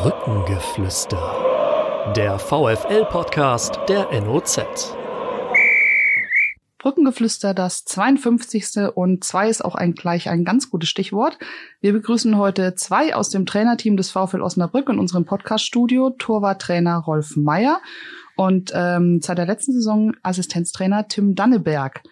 Brückengeflüster. Der VFL-Podcast der NOZ. Brückengeflüster, das 52. und zwei ist auch ein, gleich ein ganz gutes Stichwort. Wir begrüßen heute zwei aus dem Trainerteam des VfL Osnabrück in unserem Podcast-Studio, Torwarttrainer Rolf Meyer und ähm, seit der letzten Saison Assistenztrainer Tim Danneberg.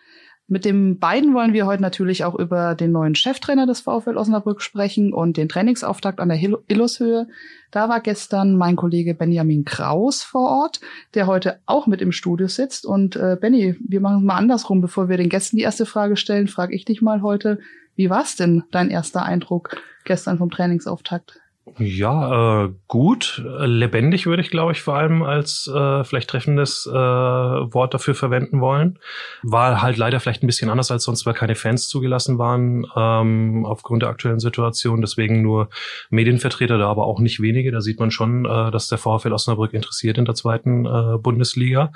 Mit den beiden wollen wir heute natürlich auch über den neuen Cheftrainer des VfL Osnabrück sprechen und den Trainingsauftakt an der Illushöhe. Da war gestern mein Kollege Benjamin Kraus vor Ort, der heute auch mit im Studio sitzt. Und äh, Benny, wir machen es mal andersrum. Bevor wir den Gästen die erste Frage stellen, frage ich dich mal heute, wie war es denn dein erster Eindruck gestern vom Trainingsauftakt? Ja, äh, gut, lebendig würde ich, glaube ich, vor allem als äh, vielleicht treffendes äh, Wort dafür verwenden wollen. War halt leider vielleicht ein bisschen anders als sonst, weil keine Fans zugelassen waren ähm, aufgrund der aktuellen Situation. Deswegen nur Medienvertreter da, aber auch nicht wenige. Da sieht man schon, äh, dass der VfL Osnabrück interessiert in der zweiten äh, Bundesliga.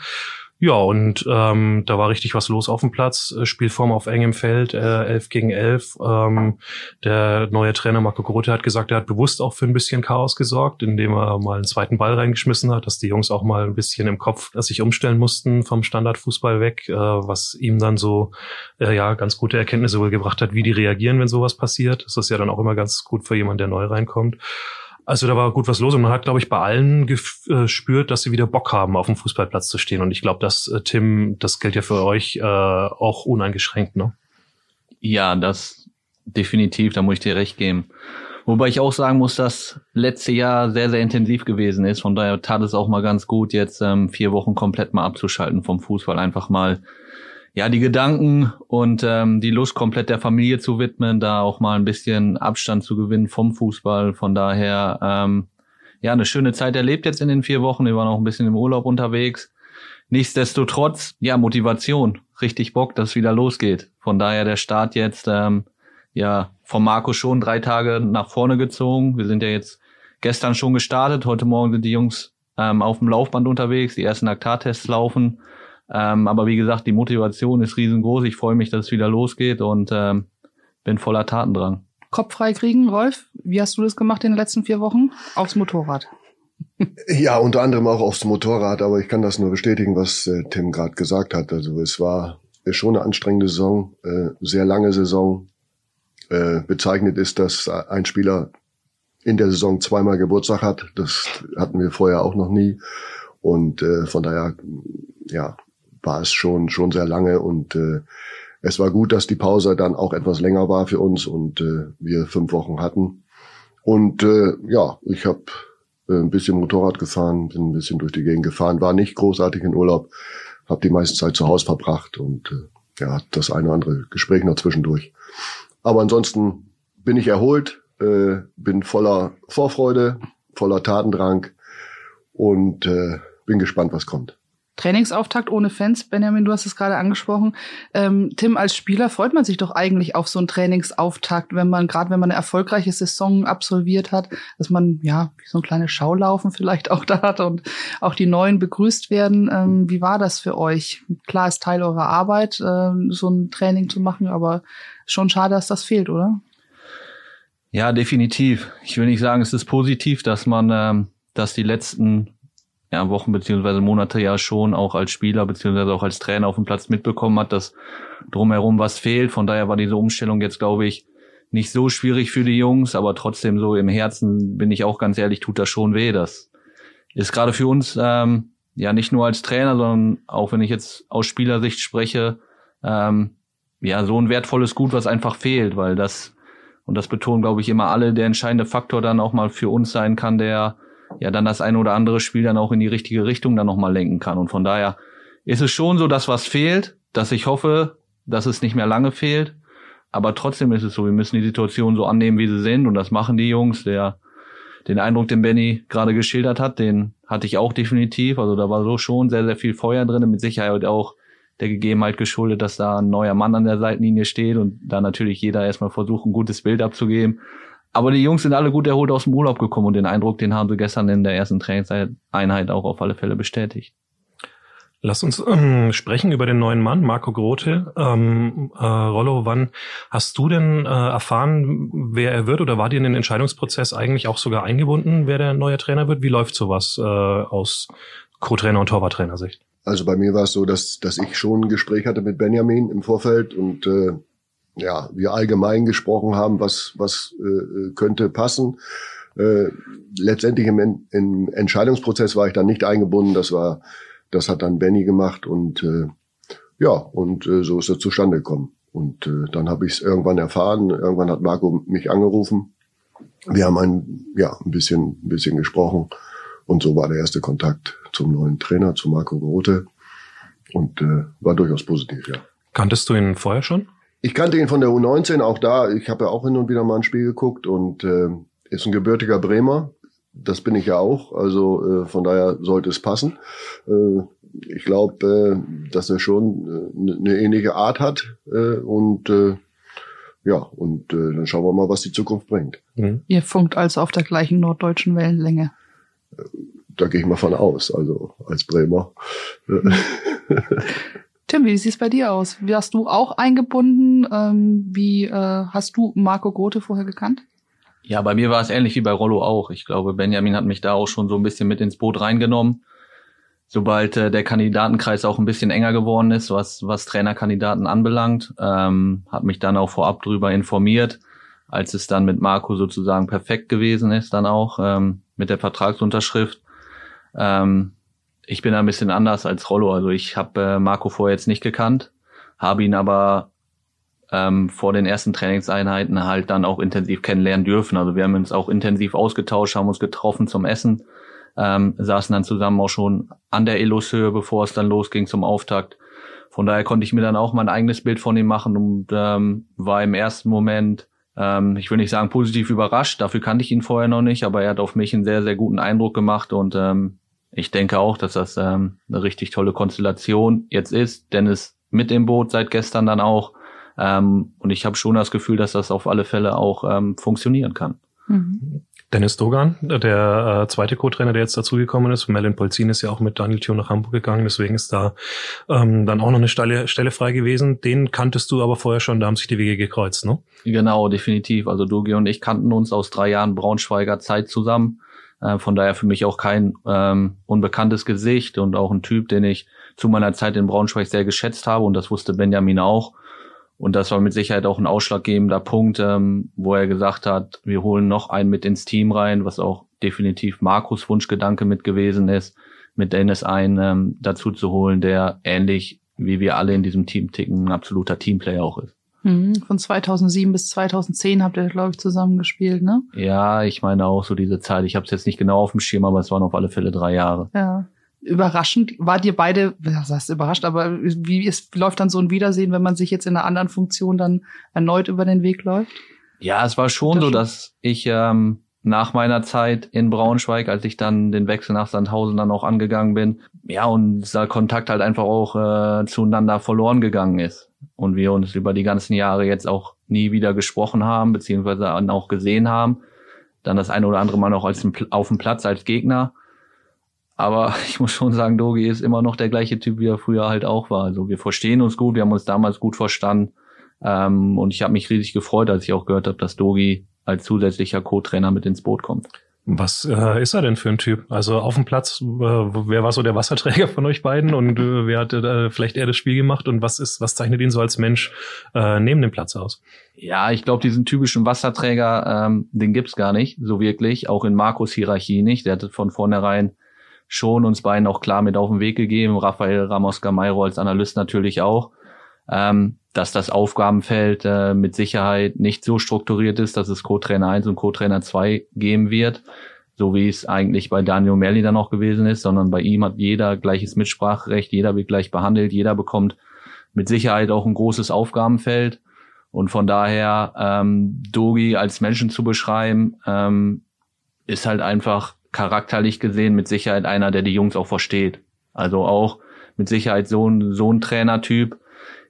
Ja, und ähm, da war richtig was los auf dem Platz. Äh, Spielform auf engem Feld, äh, 11 gegen 11. Ähm, der neue Trainer Marco Grote hat gesagt, er hat bewusst auch für ein bisschen Chaos gesorgt, indem er mal einen zweiten Ball reingeschmissen hat, dass die Jungs auch mal ein bisschen im Kopf sich umstellen mussten vom Standardfußball weg, äh, was ihm dann so äh, ja ganz gute Erkenntnisse wohl gebracht hat, wie die reagieren, wenn sowas passiert. Das ist ja dann auch immer ganz gut für jemanden, der neu reinkommt. Also da war gut was los und man hat, glaube ich, bei allen gespürt, dass sie wieder Bock haben, auf dem Fußballplatz zu stehen. Und ich glaube, dass äh, Tim, das gilt ja für euch äh, auch uneingeschränkt, ne? Ja, das definitiv, da muss ich dir recht geben. Wobei ich auch sagen muss, dass letzte Jahr sehr, sehr intensiv gewesen ist. Von daher tat es auch mal ganz gut, jetzt ähm, vier Wochen komplett mal abzuschalten vom Fußball. Einfach mal ja, die Gedanken und ähm, die Lust komplett der Familie zu widmen, da auch mal ein bisschen Abstand zu gewinnen vom Fußball. Von daher, ähm, ja, eine schöne Zeit erlebt jetzt in den vier Wochen. Wir waren auch ein bisschen im Urlaub unterwegs. Nichtsdestotrotz, ja, Motivation, richtig Bock, dass es wieder losgeht. Von daher der Start jetzt, ähm, ja, von Marco schon drei Tage nach vorne gezogen. Wir sind ja jetzt gestern schon gestartet. Heute Morgen sind die Jungs ähm, auf dem Laufband unterwegs, die ersten Aktartests laufen. Ähm, aber wie gesagt, die Motivation ist riesengroß. Ich freue mich, dass es wieder losgeht und ähm, bin voller Tatendrang. Kopf frei kriegen, Rolf. Wie hast du das gemacht in den letzten vier Wochen? Aufs Motorrad. Ja, unter anderem auch aufs Motorrad, aber ich kann das nur bestätigen, was äh, Tim gerade gesagt hat. Also es war schon eine anstrengende Saison, äh, sehr lange Saison. Äh, bezeichnet ist, dass ein Spieler in der Saison zweimal Geburtstag hat. Das hatten wir vorher auch noch nie. Und äh, von daher, ja, war es schon, schon sehr lange und äh, es war gut, dass die Pause dann auch etwas länger war für uns und äh, wir fünf Wochen hatten. Und äh, ja, ich habe äh, ein bisschen Motorrad gefahren, bin ein bisschen durch die Gegend gefahren, war nicht großartig in Urlaub, habe die meiste Zeit zu Hause verbracht und äh, ja, das eine oder andere Gespräch noch zwischendurch. Aber ansonsten bin ich erholt, äh, bin voller Vorfreude, voller Tatendrang und äh, bin gespannt, was kommt. Trainingsauftakt ohne Fans. Benjamin, du hast es gerade angesprochen. Ähm, Tim, als Spieler freut man sich doch eigentlich auf so einen Trainingsauftakt, wenn man, gerade wenn man eine erfolgreiche Saison absolviert hat, dass man, ja, so ein kleines Schaulaufen vielleicht auch da hat und auch die Neuen begrüßt werden. Ähm, wie war das für euch? Klar ist Teil eurer Arbeit, äh, so ein Training zu machen, aber schon schade, dass das fehlt, oder? Ja, definitiv. Ich will nicht sagen, es ist positiv, dass man, ähm, dass die letzten ja, Wochen beziehungsweise Monate ja schon auch als Spieler beziehungsweise auch als Trainer auf dem Platz mitbekommen hat, dass drumherum was fehlt. Von daher war diese Umstellung jetzt, glaube ich, nicht so schwierig für die Jungs, aber trotzdem so im Herzen bin ich auch ganz ehrlich, tut das schon weh. Das ist gerade für uns ähm, ja nicht nur als Trainer, sondern auch wenn ich jetzt aus Spielersicht spreche, ähm, ja so ein wertvolles Gut, was einfach fehlt, weil das und das betonen, glaube ich, immer alle, der entscheidende Faktor dann auch mal für uns sein kann, der ja dann das eine oder andere Spiel dann auch in die richtige Richtung dann nochmal lenken kann. Und von daher ist es schon so, dass was fehlt, dass ich hoffe, dass es nicht mehr lange fehlt. Aber trotzdem ist es so, wir müssen die Situation so annehmen, wie sie sind. Und das machen die Jungs. Der, den Eindruck, den Benny gerade geschildert hat, den hatte ich auch definitiv. Also da war so schon sehr, sehr viel Feuer drin. Mit Sicherheit auch der Gegebenheit geschuldet, dass da ein neuer Mann an der Seitenlinie steht und da natürlich jeder erstmal versucht, ein gutes Bild abzugeben. Aber die Jungs sind alle gut erholt aus dem Urlaub gekommen und den Eindruck, den haben sie gestern in der ersten Trainingseinheit auch auf alle Fälle bestätigt. Lass uns ähm, sprechen über den neuen Mann, Marco Grote. Ähm, äh, Rollo, wann hast du denn äh, erfahren, wer er wird oder war dir in den Entscheidungsprozess eigentlich auch sogar eingebunden, wer der neue Trainer wird? Wie läuft sowas äh, aus Co-Trainer und Torwarttrainer-Sicht? Also bei mir war es so, dass, dass ich schon ein Gespräch hatte mit Benjamin im Vorfeld und äh, ja, wir allgemein gesprochen haben, was, was äh, könnte passen. Äh, letztendlich im, im Entscheidungsprozess war ich dann nicht eingebunden. Das war das hat dann Benny gemacht und äh, ja, und äh, so ist er zustande gekommen. Und äh, dann habe ich es irgendwann erfahren. Irgendwann hat Marco mich angerufen. Wir haben ein, ja, ein bisschen, ein bisschen gesprochen. Und so war der erste Kontakt zum neuen Trainer, zu Marco Grote. Und äh, war durchaus positiv, ja. Kanntest du ihn vorher schon? Ich kannte ihn von der U19, auch da. Ich habe ja auch hin und wieder mal ein Spiel geguckt und äh, ist ein gebürtiger Bremer das bin ich ja auch, also äh, von daher sollte es passen. Äh, ich glaube, äh, dass er schon äh, eine ähnliche Art hat äh, und äh, ja, und äh, dann schauen wir mal, was die Zukunft bringt. Mhm. Ihr funkt also auf der gleichen norddeutschen Wellenlänge. Da gehe ich mal von aus, also als Bremer. Tim, wie sieht es bei dir aus? Hast du auch eingebunden? Ähm, wie äh, hast du Marco Grote vorher gekannt? Ja, bei mir war es ähnlich wie bei Rollo auch. Ich glaube, Benjamin hat mich da auch schon so ein bisschen mit ins Boot reingenommen. Sobald äh, der Kandidatenkreis auch ein bisschen enger geworden ist, was, was Trainerkandidaten anbelangt, ähm, hat mich dann auch vorab drüber informiert, als es dann mit Marco sozusagen perfekt gewesen ist, dann auch ähm, mit der Vertragsunterschrift. Ähm, ich bin ein bisschen anders als Rollo. Also ich habe äh, Marco vorher jetzt nicht gekannt, habe ihn aber ähm, vor den ersten Trainingseinheiten halt dann auch intensiv kennenlernen dürfen. Also wir haben uns auch intensiv ausgetauscht, haben uns getroffen zum Essen, ähm, saßen dann zusammen auch schon an der Eloshöhe, bevor es dann losging zum Auftakt. Von daher konnte ich mir dann auch mein eigenes Bild von ihm machen und ähm, war im ersten Moment, ähm, ich will nicht sagen positiv überrascht, dafür kannte ich ihn vorher noch nicht, aber er hat auf mich einen sehr, sehr guten Eindruck gemacht und ähm, ich denke auch, dass das ähm, eine richtig tolle Konstellation jetzt ist. Dennis mit im Boot seit gestern dann auch. Ähm, und ich habe schon das Gefühl, dass das auf alle Fälle auch ähm, funktionieren kann. Mhm. Dennis Dogan, der äh, zweite Co-Trainer, der jetzt dazugekommen ist. Melin Polzin ist ja auch mit Daniel Thio nach Hamburg gegangen, deswegen ist da ähm, dann auch noch eine Stelle, Stelle frei gewesen. Den kanntest du aber vorher schon, da haben sich die Wege gekreuzt, ne? Genau, definitiv. Also Dogi und ich kannten uns aus drei Jahren Braunschweiger Zeit zusammen. Äh, von daher für mich auch kein ähm, unbekanntes Gesicht und auch ein Typ, den ich zu meiner Zeit in Braunschweig sehr geschätzt habe und das wusste Benjamin auch. Und das war mit Sicherheit auch ein ausschlaggebender Punkt, ähm, wo er gesagt hat, wir holen noch einen mit ins Team rein, was auch definitiv Markus Wunschgedanke mit gewesen ist, mit Dennis einen ähm, dazu zu holen, der ähnlich wie wir alle in diesem Team ticken, ein absoluter Teamplayer auch ist. Mhm. Von 2007 bis 2010 habt ihr, glaube ich, zusammengespielt, ne? Ja, ich meine auch so diese Zeit. Ich habe es jetzt nicht genau auf dem Schirm, aber es waren auf alle Fälle drei Jahre. Ja überraschend? War dir beide, was heißt überrascht, aber wie ist, läuft dann so ein Wiedersehen, wenn man sich jetzt in einer anderen Funktion dann erneut über den Weg läuft? Ja, es war schon das so, dass ich ähm, nach meiner Zeit in Braunschweig, als ich dann den Wechsel nach Sandhausen dann auch angegangen bin, ja, und dieser Kontakt halt einfach auch äh, zueinander verloren gegangen ist. Und wir uns über die ganzen Jahre jetzt auch nie wieder gesprochen haben, beziehungsweise auch gesehen haben. Dann das eine oder andere Mal noch als auf dem Platz als Gegner. Aber ich muss schon sagen, Dogi ist immer noch der gleiche Typ, wie er früher halt auch war. Also wir verstehen uns gut, wir haben uns damals gut verstanden. Ähm, und ich habe mich riesig gefreut, als ich auch gehört habe, dass Dogi als zusätzlicher Co-Trainer mit ins Boot kommt. Was äh, ist er denn für ein Typ? Also auf dem Platz, äh, wer war so der Wasserträger von euch beiden und äh, wer hat äh, vielleicht eher das Spiel gemacht und was ist, was zeichnet ihn so als Mensch äh, neben dem Platz aus? Ja, ich glaube, diesen typischen Wasserträger, ähm, den gibt's gar nicht, so wirklich, auch in Markus Hierarchie nicht. Der hatte von vornherein schon uns beiden auch klar mit auf den Weg gegeben, Raphael Ramos Gamayro als Analyst natürlich auch, ähm, dass das Aufgabenfeld äh, mit Sicherheit nicht so strukturiert ist, dass es Co-Trainer 1 und Co-Trainer 2 geben wird, so wie es eigentlich bei Daniel Merli dann auch gewesen ist, sondern bei ihm hat jeder gleiches Mitspracherecht, jeder wird gleich behandelt, jeder bekommt mit Sicherheit auch ein großes Aufgabenfeld. Und von daher ähm, Dogi als Menschen zu beschreiben, ähm, ist halt einfach charakterlich gesehen mit Sicherheit einer, der die Jungs auch versteht. Also auch mit Sicherheit so ein, so ein Trainertyp.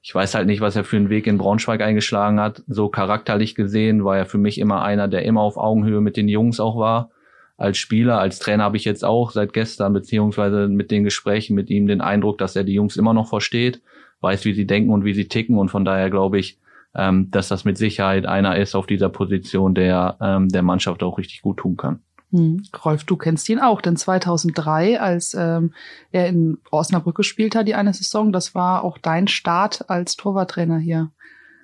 Ich weiß halt nicht, was er für einen Weg in Braunschweig eingeschlagen hat. So charakterlich gesehen war er für mich immer einer, der immer auf Augenhöhe mit den Jungs auch war. als Spieler, als Trainer habe ich jetzt auch seit gestern beziehungsweise mit den Gesprächen mit ihm den Eindruck, dass er die Jungs immer noch versteht, weiß, wie sie denken und wie sie ticken und von daher glaube ich, ähm, dass das mit Sicherheit einer ist auf dieser Position, der ähm, der Mannschaft auch richtig gut tun kann. Hm. Rolf, du kennst ihn auch, denn 2003, als ähm, er in Osnabrück gespielt hat, die eine Saison, das war auch dein Start als Torwarttrainer hier.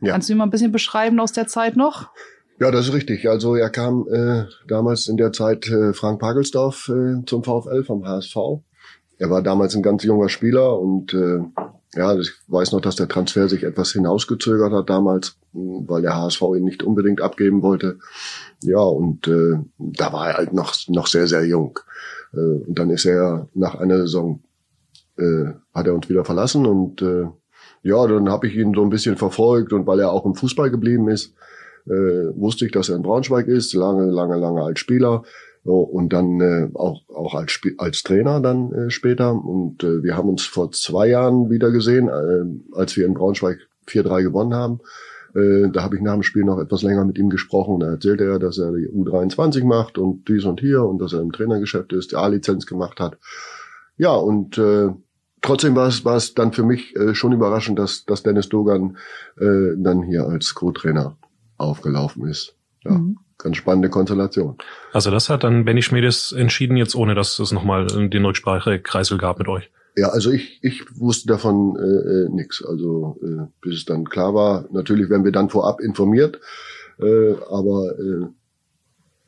Ja. Kannst du ihn mal ein bisschen beschreiben aus der Zeit noch? Ja, das ist richtig. Also er kam äh, damals in der Zeit äh, Frank Pagelsdorf äh, zum VfL vom HSV. Er war damals ein ganz junger Spieler und äh, ja, ich weiß noch, dass der Transfer sich etwas hinausgezögert hat damals, weil der HSV ihn nicht unbedingt abgeben wollte. Ja, und äh, da war er halt noch, noch sehr, sehr jung. Äh, und dann ist er nach einer Saison, äh, hat er uns wieder verlassen und äh, ja, dann habe ich ihn so ein bisschen verfolgt und weil er auch im Fußball geblieben ist, äh, wusste ich, dass er in Braunschweig ist, lange, lange, lange als Spieler so, und dann äh, auch, auch als, als Trainer dann äh, später. Und äh, wir haben uns vor zwei Jahren wieder gesehen, äh, als wir in Braunschweig 4-3 gewonnen haben. Äh, da habe ich nach dem Spiel noch etwas länger mit ihm gesprochen. Da erzählte er, dass er die U23 macht und dies und hier und dass er im Trainergeschäft ist, die A-Lizenz gemacht hat. Ja, und äh, trotzdem war es, war es dann für mich äh, schon überraschend, dass, dass Dennis Dogan äh, dann hier als Co-Trainer aufgelaufen ist. Ja. Mhm. Ganz spannende Konstellation. Also das hat dann Benny Schmiedes entschieden, jetzt ohne dass es nochmal den Rücksprache-Kreisel gab mit euch. Ja, also ich, ich wusste davon äh, äh nichts. Also äh, bis es dann klar war, natürlich werden wir dann vorab informiert, äh, aber äh,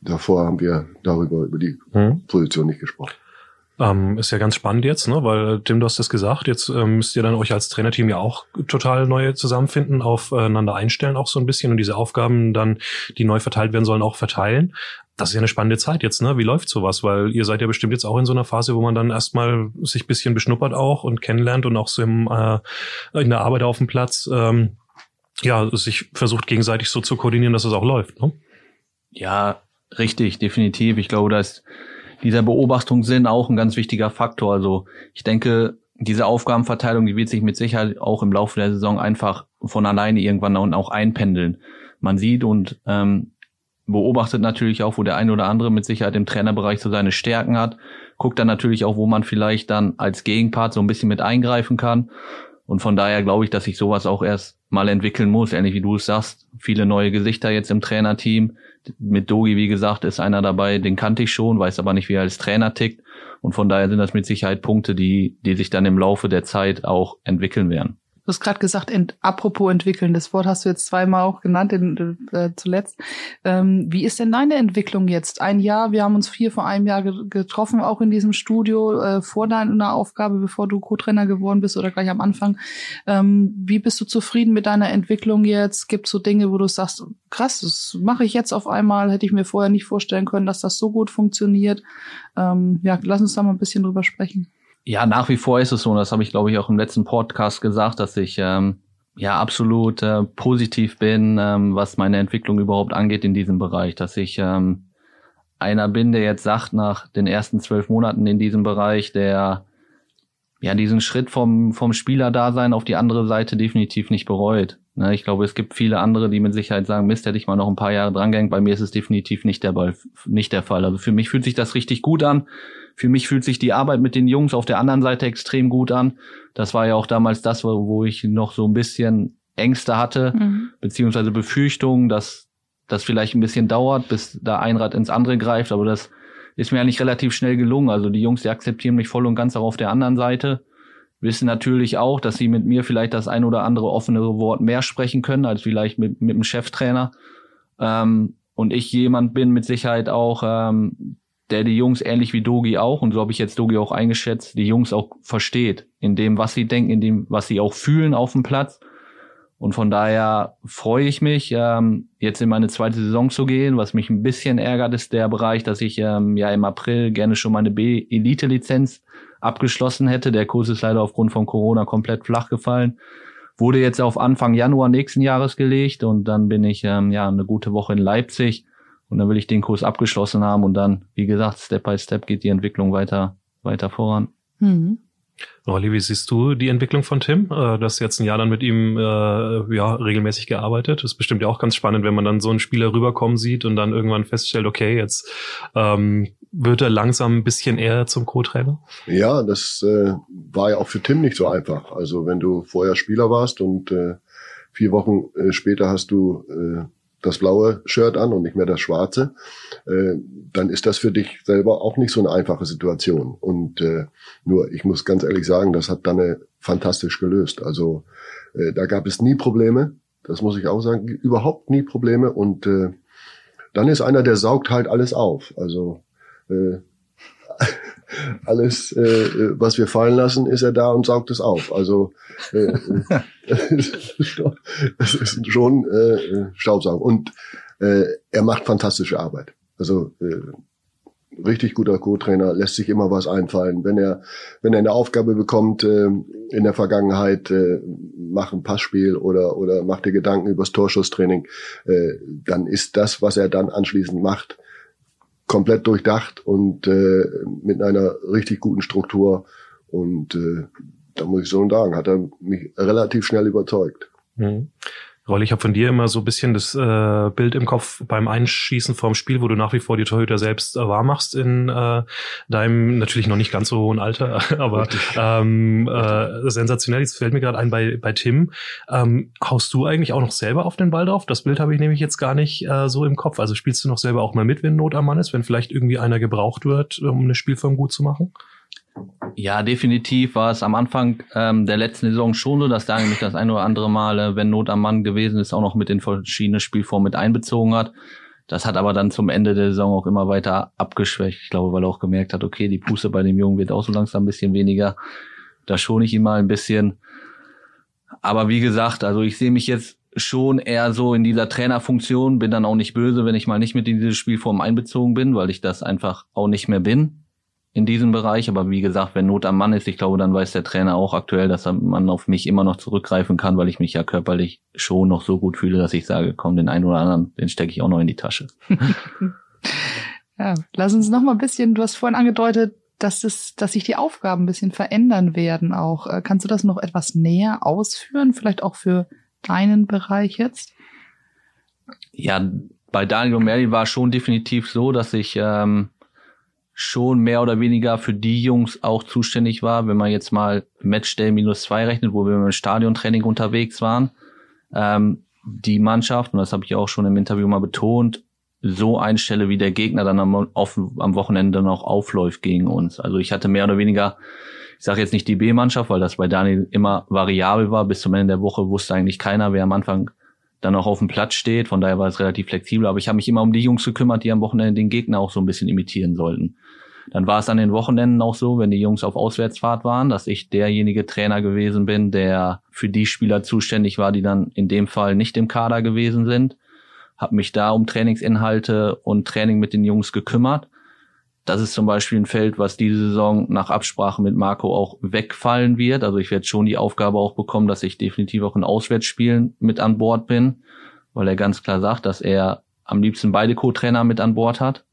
davor haben wir darüber über die hm. Position nicht gesprochen. Ähm, ist ja ganz spannend jetzt, ne? weil Tim, du hast das gesagt, jetzt ähm, müsst ihr dann euch als Trainerteam ja auch total neu zusammenfinden, aufeinander einstellen auch so ein bisschen und diese Aufgaben dann, die neu verteilt werden sollen, auch verteilen. Das ist ja eine spannende Zeit jetzt, ne? Wie läuft sowas? Weil ihr seid ja bestimmt jetzt auch in so einer Phase, wo man dann erstmal sich bisschen beschnuppert auch und kennenlernt und auch so im, äh, in der Arbeit auf dem Platz, ähm, ja, sich versucht gegenseitig so zu koordinieren, dass es auch läuft, ne? Ja, richtig, definitiv. Ich glaube, dass dieser Beobachtungssinn auch ein ganz wichtiger Faktor. Also ich denke, diese Aufgabenverteilung, die wird sich mit Sicherheit auch im Laufe der Saison einfach von alleine irgendwann auch einpendeln. Man sieht und ähm, beobachtet natürlich auch, wo der eine oder andere mit Sicherheit im Trainerbereich so seine Stärken hat, guckt dann natürlich auch, wo man vielleicht dann als Gegenpart so ein bisschen mit eingreifen kann. Und von daher glaube ich, dass sich sowas auch erst mal entwickeln muss, ähnlich wie du es sagst. Viele neue Gesichter jetzt im Trainerteam, mit Dogi, wie gesagt, ist einer dabei, den kannte ich schon, weiß aber nicht, wie er als Trainer tickt. Und von daher sind das mit Sicherheit Punkte, die, die sich dann im Laufe der Zeit auch entwickeln werden. Du hast gerade gesagt, ent, apropos entwickeln, das Wort hast du jetzt zweimal auch genannt, in, äh, zuletzt. Ähm, wie ist denn deine Entwicklung jetzt? Ein Jahr, wir haben uns vier vor einem Jahr getroffen, auch in diesem Studio, äh, vor deiner Aufgabe, bevor du Co-Trainer geworden bist oder gleich am Anfang. Ähm, wie bist du zufrieden mit deiner Entwicklung jetzt? Gibt es so Dinge, wo du sagst, krass, das mache ich jetzt auf einmal, hätte ich mir vorher nicht vorstellen können, dass das so gut funktioniert. Ähm, ja, lass uns da mal ein bisschen drüber sprechen. Ja, nach wie vor ist es so, und das habe ich, glaube ich, auch im letzten Podcast gesagt, dass ich ähm, ja absolut äh, positiv bin, ähm, was meine Entwicklung überhaupt angeht in diesem Bereich, dass ich ähm, einer bin, der jetzt sagt, nach den ersten zwölf Monaten in diesem Bereich, der ja diesen Schritt vom, vom Spielerdasein auf die andere Seite definitiv nicht bereut. Ne, ich glaube, es gibt viele andere, die mit Sicherheit sagen, Mist, hätte ich mal noch ein paar Jahre drangehängt. Bei mir ist es definitiv nicht der, Ball, nicht der Fall. Also für mich fühlt sich das richtig gut an. Für mich fühlt sich die Arbeit mit den Jungs auf der anderen Seite extrem gut an. Das war ja auch damals das, wo ich noch so ein bisschen Ängste hatte, mhm. beziehungsweise Befürchtungen, dass das vielleicht ein bisschen dauert, bis da ein Rad ins andere greift. Aber das ist mir eigentlich relativ schnell gelungen. Also die Jungs, die akzeptieren mich voll und ganz auch auf der anderen Seite. Wissen natürlich auch, dass sie mit mir vielleicht das ein oder andere offenere Wort mehr sprechen können, als vielleicht mit, mit dem Cheftrainer. Ähm, und ich jemand bin mit Sicherheit auch, ähm, der die Jungs ähnlich wie Dogi auch, und so habe ich jetzt Dogi auch eingeschätzt, die Jungs auch versteht, in dem, was sie denken, in dem, was sie auch fühlen auf dem Platz. Und von daher freue ich mich, ähm, jetzt in meine zweite Saison zu gehen. Was mich ein bisschen ärgert, ist der Bereich, dass ich ähm, ja im April gerne schon meine B-Elite-Lizenz abgeschlossen hätte. Der Kurs ist leider aufgrund von Corona komplett flach gefallen. Wurde jetzt auf Anfang Januar nächsten Jahres gelegt und dann bin ich ähm, ja eine gute Woche in Leipzig und dann will ich den Kurs abgeschlossen haben und dann, wie gesagt, Step by Step geht die Entwicklung weiter, weiter voran. Mhm. Rolli, wie siehst du die Entwicklung von Tim? Äh, du hast jetzt ein Jahr dann mit ihm äh, ja regelmäßig gearbeitet. Das ist bestimmt ja auch ganz spannend, wenn man dann so einen Spieler rüberkommen sieht und dann irgendwann feststellt, okay, jetzt ähm, wird er langsam ein bisschen eher zum Co-Trainer. Ja, das äh, war ja auch für Tim nicht so einfach. Also wenn du vorher Spieler warst und äh, vier Wochen äh, später hast du äh, das blaue Shirt an und nicht mehr das schwarze, äh, dann ist das für dich selber auch nicht so eine einfache Situation. Und äh, nur, ich muss ganz ehrlich sagen, das hat Danne fantastisch gelöst. Also äh, da gab es nie Probleme, das muss ich auch sagen, überhaupt nie Probleme. Und äh, dann ist einer, der saugt halt alles auf. Also äh, alles, äh, was wir fallen lassen, ist er da und saugt es auf. Also äh, das ist schon äh, Staubsaugen. Und äh, er macht fantastische Arbeit. Also äh, richtig guter Co-Trainer, lässt sich immer was einfallen. Wenn er, wenn er eine Aufgabe bekommt äh, in der Vergangenheit, äh, mach ein Passspiel oder, oder mach dir Gedanken übers Torschusstraining, äh, dann ist das, was er dann anschließend macht, komplett durchdacht und äh, mit einer richtig guten Struktur. Und äh, da muss ich so sagen, hat er mich relativ schnell überzeugt. Mhm. Rolli, ich habe von dir immer so ein bisschen das äh, Bild im Kopf beim Einschießen vorm Spiel, wo du nach wie vor die Torhüter selbst äh, wahr machst in äh, deinem natürlich noch nicht ganz so hohen Alter, aber ähm, äh, sensationell. Jetzt fällt mir gerade ein bei, bei Tim. Ähm, haust du eigentlich auch noch selber auf den Ball drauf? Das Bild habe ich nämlich jetzt gar nicht äh, so im Kopf. Also spielst du noch selber auch mal mit, wenn Not am Mann ist, wenn vielleicht irgendwie einer gebraucht wird, um eine Spielform gut zu machen? Ja, definitiv war es am Anfang ähm, der letzten Saison schon so, dass da eigentlich das ein oder andere Mal, wenn Not am Mann gewesen ist, auch noch mit den verschiedenen Spielformen mit einbezogen hat. Das hat aber dann zum Ende der Saison auch immer weiter abgeschwächt. Ich glaube, weil er auch gemerkt hat, okay, die Puste bei dem Jungen wird auch so langsam ein bisschen weniger. Da schone ich ihn mal ein bisschen. Aber wie gesagt, also ich sehe mich jetzt schon eher so in dieser Trainerfunktion, bin dann auch nicht böse, wenn ich mal nicht mit in diese Spielform einbezogen bin, weil ich das einfach auch nicht mehr bin in diesem Bereich. Aber wie gesagt, wenn Not am Mann ist, ich glaube, dann weiß der Trainer auch aktuell, dass man auf mich immer noch zurückgreifen kann, weil ich mich ja körperlich schon noch so gut fühle, dass ich sage, komm, den einen oder anderen, den stecke ich auch noch in die Tasche. ja, lass uns noch mal ein bisschen, du hast vorhin angedeutet, dass es, dass sich die Aufgaben ein bisschen verändern werden auch. Äh, kannst du das noch etwas näher ausführen? Vielleicht auch für deinen Bereich jetzt? Ja, bei Daniel O'Malley war schon definitiv so, dass ich ähm, schon mehr oder weniger für die Jungs auch zuständig war, wenn man jetzt mal Matchday minus zwei rechnet, wo wir im Stadiontraining unterwegs waren. Ähm, die Mannschaft, und das habe ich auch schon im Interview mal betont, so einstelle, wie der Gegner dann am, auf, am Wochenende noch aufläuft gegen uns. Also ich hatte mehr oder weniger, ich sage jetzt nicht die B-Mannschaft, weil das bei Daniel immer variabel war. Bis zum Ende der Woche wusste eigentlich keiner, wer am Anfang dann auch auf dem Platz steht. Von daher war es relativ flexibel. Aber ich habe mich immer um die Jungs gekümmert, die am Wochenende den Gegner auch so ein bisschen imitieren sollten. Dann war es an den Wochenenden auch so, wenn die Jungs auf Auswärtsfahrt waren, dass ich derjenige Trainer gewesen bin, der für die Spieler zuständig war, die dann in dem Fall nicht im Kader gewesen sind. Hab mich da um Trainingsinhalte und Training mit den Jungs gekümmert. Das ist zum Beispiel ein Feld, was diese Saison nach Absprache mit Marco auch wegfallen wird. Also ich werde schon die Aufgabe auch bekommen, dass ich definitiv auch in Auswärtsspielen mit an Bord bin, weil er ganz klar sagt, dass er am liebsten beide Co-Trainer mit an Bord hat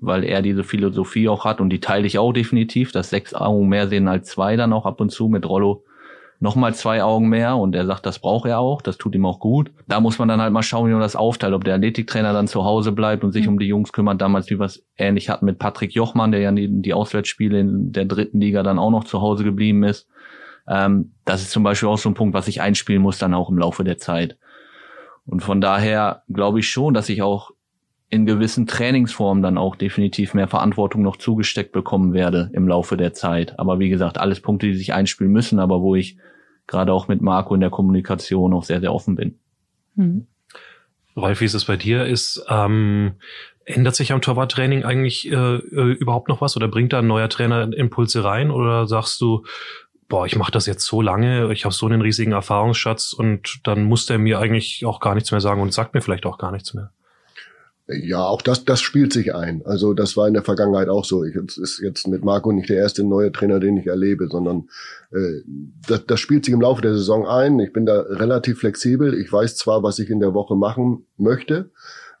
weil er diese Philosophie auch hat und die teile ich auch definitiv, dass sechs Augen mehr sehen als zwei dann auch ab und zu mit Rollo nochmal zwei Augen mehr und er sagt, das braucht er auch, das tut ihm auch gut. Da muss man dann halt mal schauen, wie man das aufteilt, ob der Athletiktrainer dann zu Hause bleibt und sich mhm. um die Jungs kümmert, damals wie wir es ähnlich hatten mit Patrick Jochmann, der ja die, die Auswärtsspiele in der dritten Liga dann auch noch zu Hause geblieben ist. Ähm, das ist zum Beispiel auch so ein Punkt, was ich einspielen muss dann auch im Laufe der Zeit. Und von daher glaube ich schon, dass ich auch in gewissen Trainingsformen dann auch definitiv mehr Verantwortung noch zugesteckt bekommen werde im Laufe der Zeit. Aber wie gesagt, alles Punkte, die sich einspielen müssen, aber wo ich gerade auch mit Marco in der Kommunikation auch sehr, sehr offen bin. Mhm. Rolf, wie ist es bei dir? Ist ähm, ändert sich am Torwarttraining eigentlich äh, äh, überhaupt noch was oder bringt da ein neuer Trainer Impulse rein oder sagst du, boah, ich mache das jetzt so lange, ich habe so einen riesigen Erfahrungsschatz und dann muss der mir eigentlich auch gar nichts mehr sagen und sagt mir vielleicht auch gar nichts mehr? Ja, auch das, das spielt sich ein. Also das war in der Vergangenheit auch so. Ich, es ist jetzt mit Marco nicht der erste neue Trainer, den ich erlebe, sondern äh, das, das spielt sich im Laufe der Saison ein. Ich bin da relativ flexibel. Ich weiß zwar, was ich in der Woche machen möchte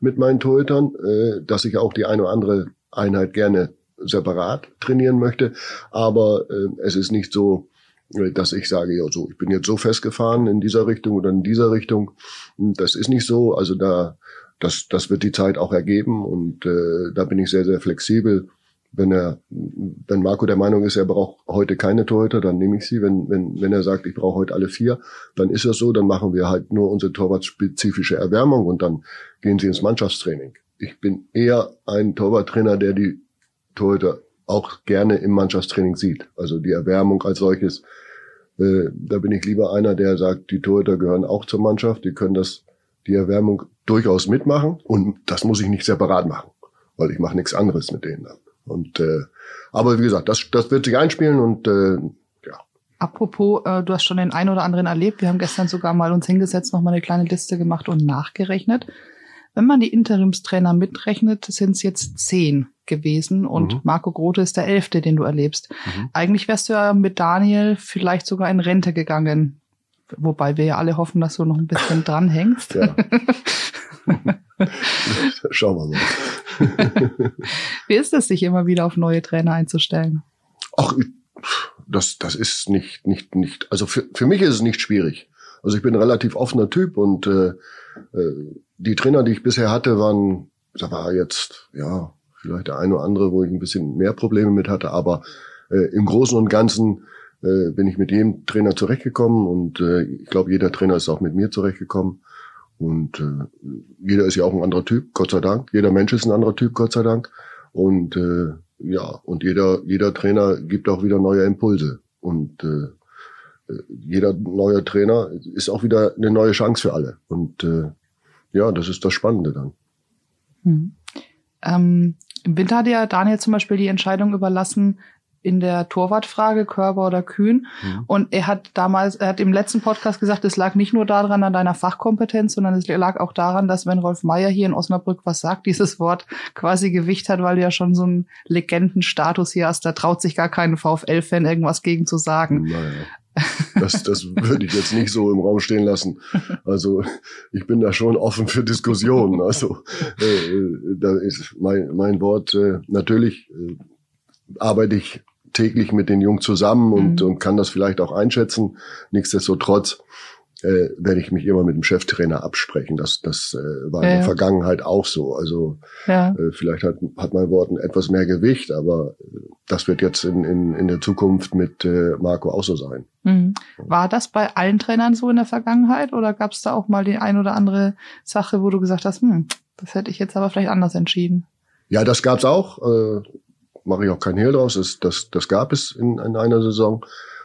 mit meinen Torhütern, äh, dass ich auch die eine oder andere Einheit gerne separat trainieren möchte. Aber äh, es ist nicht so, äh, dass ich sage, ja, so, ich bin jetzt so festgefahren in dieser Richtung oder in dieser Richtung. Das ist nicht so. Also da, das, das wird die Zeit auch ergeben und äh, da bin ich sehr, sehr flexibel. Wenn er, wenn Marco der Meinung ist, er braucht heute keine Torhüter, dann nehme ich sie. Wenn, wenn, wenn er sagt, ich brauche heute alle vier, dann ist das so, dann machen wir halt nur unsere torwartspezifische Erwärmung und dann gehen sie ins Mannschaftstraining. Ich bin eher ein Torwarttrainer, der die Torhüter auch gerne im Mannschaftstraining sieht. Also die Erwärmung als solches. Äh, da bin ich lieber einer, der sagt, die Torhüter gehören auch zur Mannschaft, die können das, die Erwärmung durchaus mitmachen und das muss ich nicht separat machen, weil ich mache nichts anderes mit denen dann. Und äh, aber wie gesagt, das, das wird sich einspielen und äh, ja. Apropos, äh, du hast schon den einen oder anderen erlebt. Wir haben gestern sogar mal uns hingesetzt, noch mal eine kleine Liste gemacht und nachgerechnet. Wenn man die Interimstrainer mitrechnet, sind es jetzt zehn gewesen und mhm. Marco Grote ist der elfte, den du erlebst. Mhm. Eigentlich wärst du ja mit Daniel vielleicht sogar in Rente gegangen. Wobei wir ja alle hoffen, dass du noch ein bisschen dranhängst. Ja. Schauen wir mal. Wie ist es, sich immer wieder auf neue Trainer einzustellen? Ach, das, das ist nicht, nicht, nicht, also für, für mich ist es nicht schwierig. Also ich bin ein relativ offener Typ und äh, äh die Trainer, die ich bisher hatte, waren, da war jetzt, ja, vielleicht der eine oder andere, wo ich ein bisschen mehr Probleme mit hatte, aber äh, im Großen und Ganzen äh, bin ich mit jedem Trainer zurechtgekommen und äh, ich glaube, jeder Trainer ist auch mit mir zurechtgekommen. Und äh, jeder ist ja auch ein anderer Typ, Gott sei Dank. Jeder Mensch ist ein anderer Typ, Gott sei Dank. Und äh, ja, und jeder, jeder Trainer gibt auch wieder neue Impulse. Und äh, äh jeder neue Trainer ist auch wieder eine neue Chance für alle. Und äh, ja, das ist das Spannende dann. Hm. Ähm, Im Winter hat ja Daniel zum Beispiel die Entscheidung überlassen, in der Torwartfrage, Körper oder Kühn. Mhm. Und er hat damals, er hat im letzten Podcast gesagt, es lag nicht nur daran an deiner Fachkompetenz, sondern es lag auch daran, dass wenn Rolf Meier hier in Osnabrück was sagt, dieses Wort quasi Gewicht hat, weil du ja schon so einen Legendenstatus hier hast. Da traut sich gar kein VfL-Fan irgendwas gegen zu sagen. Naja. Das, das würde ich jetzt nicht so im Raum stehen lassen. Also ich bin da schon offen für Diskussionen. Also äh, da ist mein, mein Wort äh, natürlich äh, arbeite ich täglich mit den Jungen zusammen und, mhm. und kann das vielleicht auch einschätzen. Nichtsdestotrotz äh, werde ich mich immer mit dem Cheftrainer absprechen. Das, das äh, war ja, in der Vergangenheit auch so. Also ja. äh, vielleicht hat, hat mein Wort etwas mehr Gewicht, aber äh, das wird jetzt in, in, in der Zukunft mit äh, Marco auch so sein. Mhm. War das bei allen Trainern so in der Vergangenheit oder gab es da auch mal die ein oder andere Sache, wo du gesagt hast, hm, das hätte ich jetzt aber vielleicht anders entschieden? Ja, das gab's auch. Äh, Mache ich auch kein Hehl draus. Das, das, das gab es in, in einer Saison.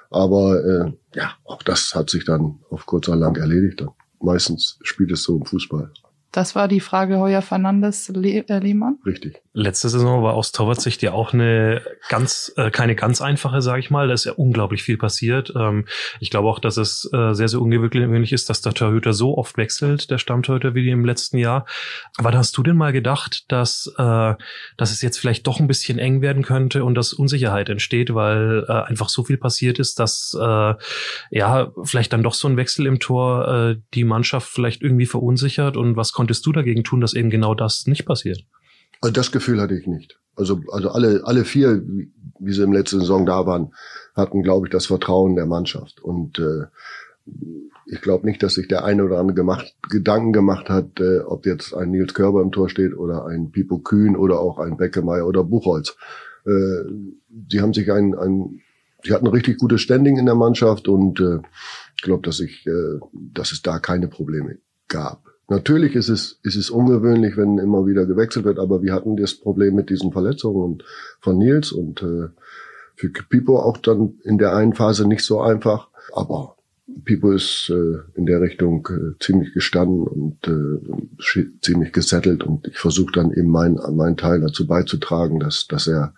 Aber äh, ja, auch das hat sich dann auf kurz oder lang erledigt. Dann. Meistens spielt es so im Fußball. Das war die Frage Heuer Fernandes Le äh, Lehmann. Richtig. Letzte Saison war aus Torwartsicht ja auch eine ganz, äh, keine ganz einfache, sage ich mal. Da ist ja unglaublich viel passiert. Ähm, ich glaube auch, dass es äh, sehr, sehr ungewöhnlich ist, dass der Torhüter so oft wechselt, der Stammtorhüter wie im letzten Jahr. Wann hast du denn mal gedacht, dass, äh, dass es jetzt vielleicht doch ein bisschen eng werden könnte und dass Unsicherheit entsteht, weil äh, einfach so viel passiert ist, dass äh, ja vielleicht dann doch so ein Wechsel im Tor äh, die Mannschaft vielleicht irgendwie verunsichert und was konntest du dagegen tun, dass eben genau das nicht passiert? Also das Gefühl hatte ich nicht. Also, also alle, alle vier, wie sie im letzten Saison da waren, hatten, glaube ich, das Vertrauen der Mannschaft. Und äh, ich glaube nicht, dass sich der eine oder andere gemacht, Gedanken gemacht hat, äh, ob jetzt ein Nils Körber im Tor steht oder ein Pipo Kühn oder auch ein Beckemeyer oder Buchholz. Äh, sie haben sich ein, ein sie hatten ein richtig gutes Standing in der Mannschaft und äh, ich glaube, dass ich, äh, dass es da keine Probleme gab. Natürlich ist es, ist es ungewöhnlich, wenn immer wieder gewechselt wird, aber wir hatten das Problem mit diesen Verletzungen und von Nils und äh, für Pipo auch dann in der einen Phase nicht so einfach. Aber Pipo ist äh, in der Richtung äh, ziemlich gestanden und äh, ziemlich gesettelt und ich versuche dann eben meinen meinen Teil dazu beizutragen, dass dass er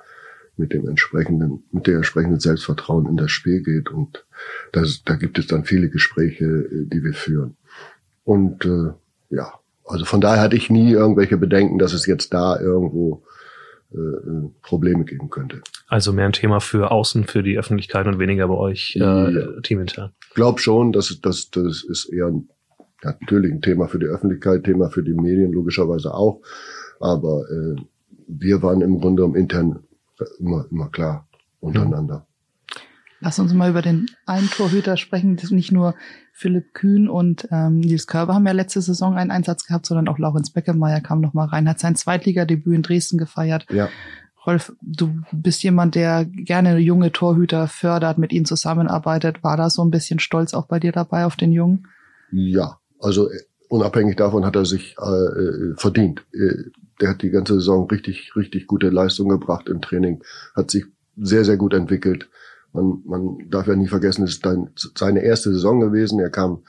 mit dem entsprechenden mit der entsprechenden Selbstvertrauen in das Spiel geht und das, da gibt es dann viele Gespräche, äh, die wir führen und äh, ja, also von daher hatte ich nie irgendwelche Bedenken, dass es jetzt da irgendwo äh, Probleme geben könnte. Also mehr ein Thema für außen, für die Öffentlichkeit und weniger bei euch äh, ja. teamintern. Glaub schon, dass das, das ist eher ein, natürlich ein Thema für die Öffentlichkeit, Thema für die Medien logischerweise auch. Aber äh, wir waren im Grunde um intern immer, immer klar untereinander. Lass uns mal über den einen Torhüter sprechen. Nicht nur Philipp Kühn und ähm, Nils Körber haben ja letzte Saison einen Einsatz gehabt, sondern auch Laurenz Beckemeyer kam noch mal rein, hat sein Zweitligadebüt in Dresden gefeiert. Ja. Rolf, du bist jemand, der gerne junge Torhüter fördert, mit ihnen zusammenarbeitet. War da so ein bisschen Stolz auch bei dir dabei auf den Jungen? Ja, also äh, unabhängig davon hat er sich äh, äh, verdient. Äh, der hat die ganze Saison richtig, richtig gute Leistung gebracht im Training, hat sich sehr, sehr gut entwickelt. Man, man darf ja nie vergessen, es ist dann seine erste Saison gewesen. Er kam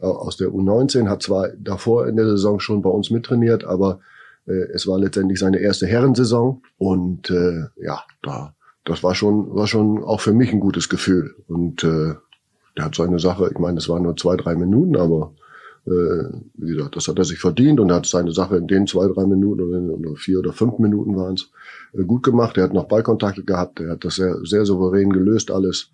äh, aus der U19, hat zwar davor in der Saison schon bei uns mittrainiert, aber äh, es war letztendlich seine erste Herrensaison und äh, ja, da das war schon war schon auch für mich ein gutes Gefühl und äh, der hat seine Sache. Ich meine, es waren nur zwei drei Minuten, aber wie gesagt, das hat er sich verdient und hat seine Sache in den zwei, drei Minuten oder, oder vier oder fünf Minuten waren es äh, gut gemacht. Er hat noch Ballkontakte gehabt, er hat das sehr, sehr souverän gelöst alles.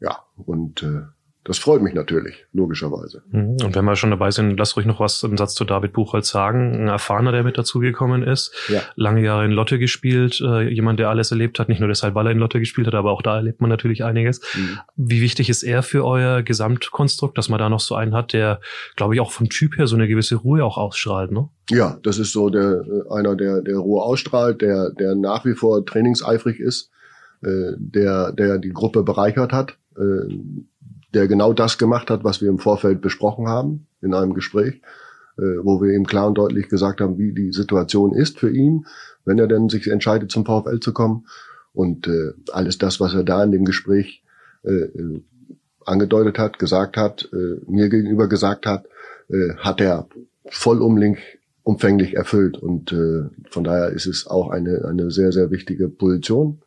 Ja, und äh, das freut mich natürlich, logischerweise. Mhm. Und wenn wir schon dabei sind, lass ruhig noch was im Satz zu David Buchholz sagen. Ein Erfahrener, der mit dazugekommen ist, ja. lange Jahre in Lotte gespielt, äh, jemand, der alles erlebt hat, nicht nur deshalb, weil er in Lotte gespielt hat, aber auch da erlebt man natürlich einiges. Mhm. Wie wichtig ist er für euer Gesamtkonstrukt, dass man da noch so einen hat, der, glaube ich, auch vom Typ her so eine gewisse Ruhe auch ausstrahlt, ne? Ja, das ist so der äh, einer, der, der Ruhe ausstrahlt, der, der nach wie vor trainingseifrig ist, äh, der, der die Gruppe bereichert hat. Äh, der genau das gemacht hat, was wir im Vorfeld besprochen haben in einem Gespräch, äh, wo wir ihm klar und deutlich gesagt haben, wie die Situation ist für ihn, wenn er denn sich entscheidet, zum VfL zu kommen. Und äh, alles das, was er da in dem Gespräch äh, äh angedeutet hat, gesagt hat, äh, mir gegenüber gesagt hat, äh, hat er vollumfänglich erfüllt. Und äh, von daher ist es auch eine, eine sehr, sehr wichtige Position,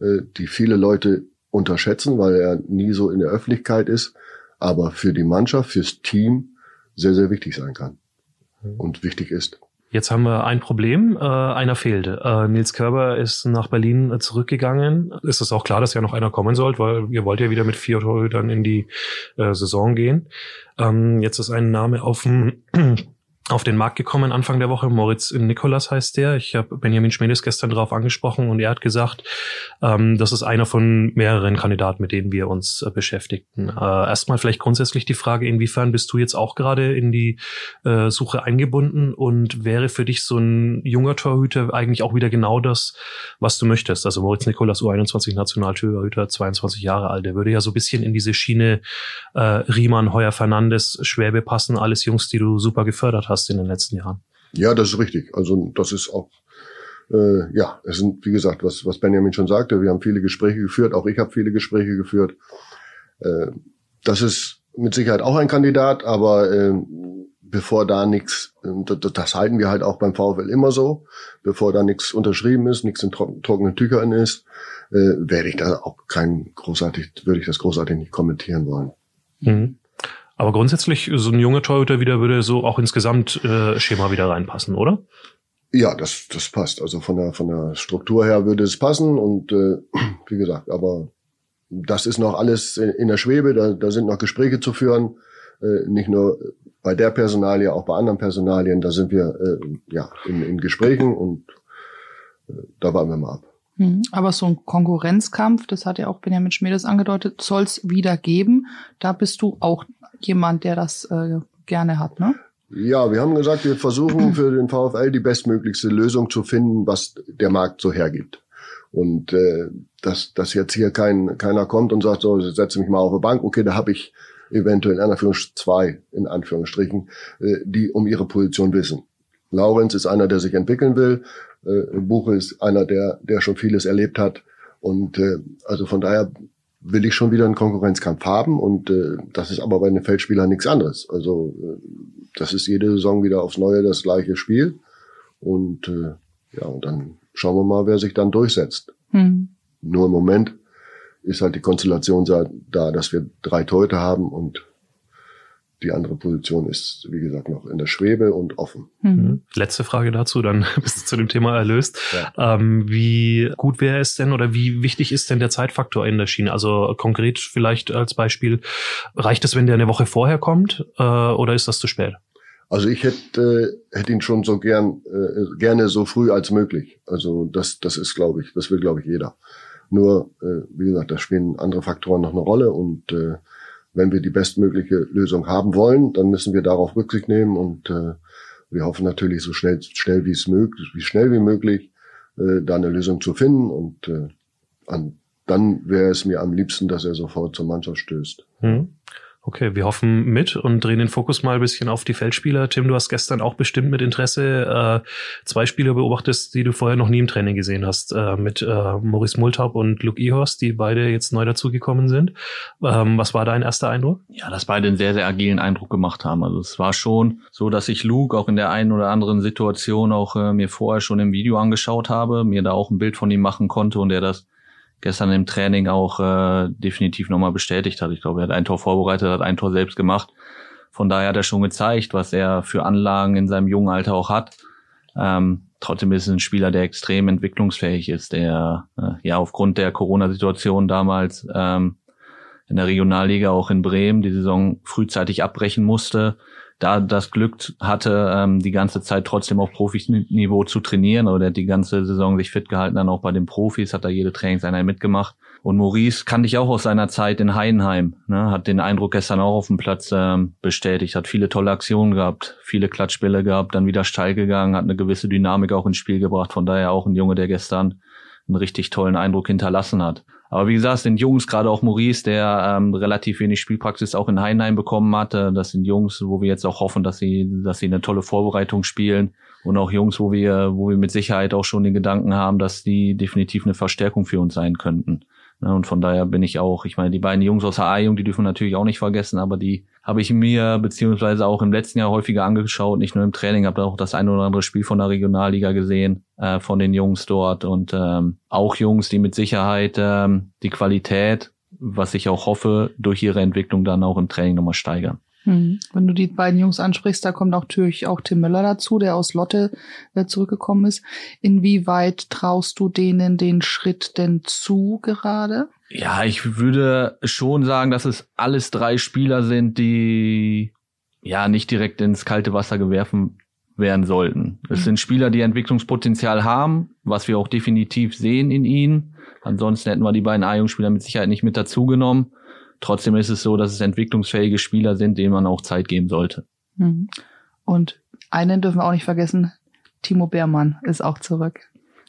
äh, die viele Leute unterschätzen, weil er nie so in der Öffentlichkeit ist, aber für die Mannschaft, fürs Team sehr, sehr wichtig sein kann mhm. und wichtig ist. Jetzt haben wir ein Problem, äh, einer fehlte. Äh, Nils Körber ist nach Berlin äh, zurückgegangen. Ist es auch klar, dass ja noch einer kommen sollte, weil ihr wollt ja wieder mit vier Torhütern in die äh, Saison gehen. Ähm, jetzt ist ein Name auf dem auf den Markt gekommen Anfang der Woche. Moritz Nikolas heißt der. Ich habe Benjamin Schmedes gestern darauf angesprochen und er hat gesagt, ähm, das ist einer von mehreren Kandidaten, mit denen wir uns äh, beschäftigten. Äh, erstmal vielleicht grundsätzlich die Frage, inwiefern bist du jetzt auch gerade in die äh, Suche eingebunden und wäre für dich so ein junger Torhüter eigentlich auch wieder genau das, was du möchtest? Also Moritz Nikolas, U21 Nationaltorhüter, 22 Jahre alt, der würde ja so ein bisschen in diese Schiene äh, Riemann, Heuer Fernandes, Schwäbe passen, alles Jungs, die du super gefördert hast hast in den letzten Jahren. Ja, das ist richtig. Also das ist auch, äh, ja, es sind, wie gesagt, was, was Benjamin schon sagte, wir haben viele Gespräche geführt, auch ich habe viele Gespräche geführt. Äh, das ist mit Sicherheit auch ein Kandidat, aber äh, bevor da nichts, äh, das, das halten wir halt auch beim VfL immer so, bevor da nichts unterschrieben ist, nichts in trockenen Tüchern ist, äh, werde ich da auch kein großartig, würde ich das großartig nicht kommentieren wollen. Mhm. Aber grundsätzlich, so ein junger Torhüter wieder würde so auch ins Gesamtschema wieder reinpassen, oder? Ja, das, das passt. Also von der, von der Struktur her würde es passen und äh, wie gesagt, aber das ist noch alles in der Schwebe, da, da sind noch Gespräche zu führen, äh, nicht nur bei der Personalie, auch bei anderen Personalien, da sind wir äh, ja in, in Gesprächen und äh, da warten wir mal ab. Hm, aber so ein Konkurrenzkampf, das hat ja auch Benjamin Schmiedes angedeutet, soll es wieder geben. Da bist du auch jemand, der das äh, gerne hat, ne? Ja, wir haben gesagt, wir versuchen für den VfL die bestmöglichste Lösung zu finden, was der Markt so hergibt. Und äh, dass, dass jetzt hier kein, keiner kommt und sagt, so, setze mich mal auf eine Bank, okay, da habe ich eventuell in Anführungsstrichen zwei, in Anführungsstrichen, äh, die um ihre Position wissen. Laurenz ist einer, der sich entwickeln will. Äh, Buche ist einer, der, der schon vieles erlebt hat. Und äh, also von daher will ich schon wieder einen Konkurrenzkampf haben und äh, das ist aber bei den Feldspielern nichts anderes. Also äh, das ist jede Saison wieder aufs Neue das gleiche Spiel und äh, ja und dann schauen wir mal, wer sich dann durchsetzt. Hm. Nur im Moment ist halt die Konstellation da, dass wir drei Teute haben und die andere Position ist, wie gesagt, noch in der Schwebe und offen. Mhm. mhm. Letzte Frage dazu, dann bist du zu dem Thema erlöst. Ja. Ähm, wie gut wäre es denn oder wie wichtig ist denn der Zeitfaktor in der Schiene? Also konkret vielleicht als Beispiel, reicht es, wenn der eine Woche vorher kommt äh, oder ist das zu spät? Also ich hätte, äh, hätte ihn schon so gern, äh, gerne so früh als möglich. Also das, das ist, glaube ich, das will, glaube ich, jeder. Nur, äh, wie gesagt, da spielen andere Faktoren noch eine Rolle und äh, wenn wir die bestmögliche Lösung haben wollen, dann müssen wir darauf Rücksicht nehmen und äh, wir hoffen natürlich so schnell, schnell wie es möglich, wie schnell wie möglich, äh, da eine Lösung zu finden und äh, an, dann wäre es mir am liebsten, dass er sofort zur Mannschaft stößt. Hm. Okay, wir hoffen mit und drehen den Fokus mal ein bisschen auf die Feldspieler. Tim, du hast gestern auch bestimmt mit Interesse äh, zwei Spieler beobachtet, die du vorher noch nie im Training gesehen hast, äh, mit äh, Maurice Multaup und Luke Ihorst, die beide jetzt neu dazugekommen sind. Ähm, was war dein erster Eindruck? Ja, dass beide einen sehr, sehr agilen Eindruck gemacht haben. Also es war schon so, dass ich Luke auch in der einen oder anderen Situation auch äh, mir vorher schon im Video angeschaut habe, mir da auch ein Bild von ihm machen konnte und er das gestern im Training auch äh, definitiv nochmal bestätigt hat. Ich glaube, er hat ein Tor vorbereitet, hat ein Tor selbst gemacht. Von daher hat er schon gezeigt, was er für Anlagen in seinem jungen Alter auch hat. Ähm, trotzdem ist es ein Spieler, der extrem entwicklungsfähig ist, der äh, ja aufgrund der Corona-Situation damals ähm, in der Regionalliga auch in Bremen die Saison frühzeitig abbrechen musste, da das Glück hatte, ähm, die ganze Zeit trotzdem auf Profiniveau zu trainieren oder die ganze Saison sich fit gehalten, dann auch bei den Profis, hat da jede Trainingseinheit mitgemacht. Und Maurice kannte ich auch aus seiner Zeit in Heidenheim, ne, hat den Eindruck gestern auch auf dem Platz ähm, bestätigt, hat viele tolle Aktionen gehabt, viele Klatschbälle gehabt, dann wieder steil gegangen, hat eine gewisse Dynamik auch ins Spiel gebracht, von daher auch ein Junge, der gestern einen richtig tollen Eindruck hinterlassen hat. Aber wie gesagt, sind Jungs, gerade auch Maurice, der ähm, relativ wenig Spielpraxis auch in Heidenheim bekommen hatte. Das sind Jungs, wo wir jetzt auch hoffen, dass sie, dass sie eine tolle Vorbereitung spielen. Und auch Jungs, wo wir, wo wir mit Sicherheit auch schon den Gedanken haben, dass die definitiv eine Verstärkung für uns sein könnten. Ne, und von daher bin ich auch, ich meine, die beiden Jungs aus der A-Jung, die dürfen natürlich auch nicht vergessen, aber die habe ich mir beziehungsweise auch im letzten Jahr häufiger angeschaut, nicht nur im Training, habe auch das ein oder andere Spiel von der Regionalliga gesehen, äh, von den Jungs dort und ähm, auch Jungs, die mit Sicherheit ähm, die Qualität, was ich auch hoffe, durch ihre Entwicklung dann auch im Training nochmal steigern. Hm. Wenn du die beiden Jungs ansprichst, da kommt natürlich auch Tim Möller dazu, der aus Lotte äh, zurückgekommen ist. Inwieweit traust du denen den Schritt denn zu gerade? Ja, ich würde schon sagen, dass es alles drei Spieler sind, die ja nicht direkt ins kalte Wasser gewerfen werden sollten. Es mhm. sind Spieler, die Entwicklungspotenzial haben, was wir auch definitiv sehen in ihnen. Ansonsten hätten wir die beiden A-Jugendspieler mit Sicherheit nicht mit dazugenommen. Trotzdem ist es so, dass es entwicklungsfähige Spieler sind, denen man auch Zeit geben sollte. Mhm. Und einen dürfen wir auch nicht vergessen, Timo Beermann ist auch zurück.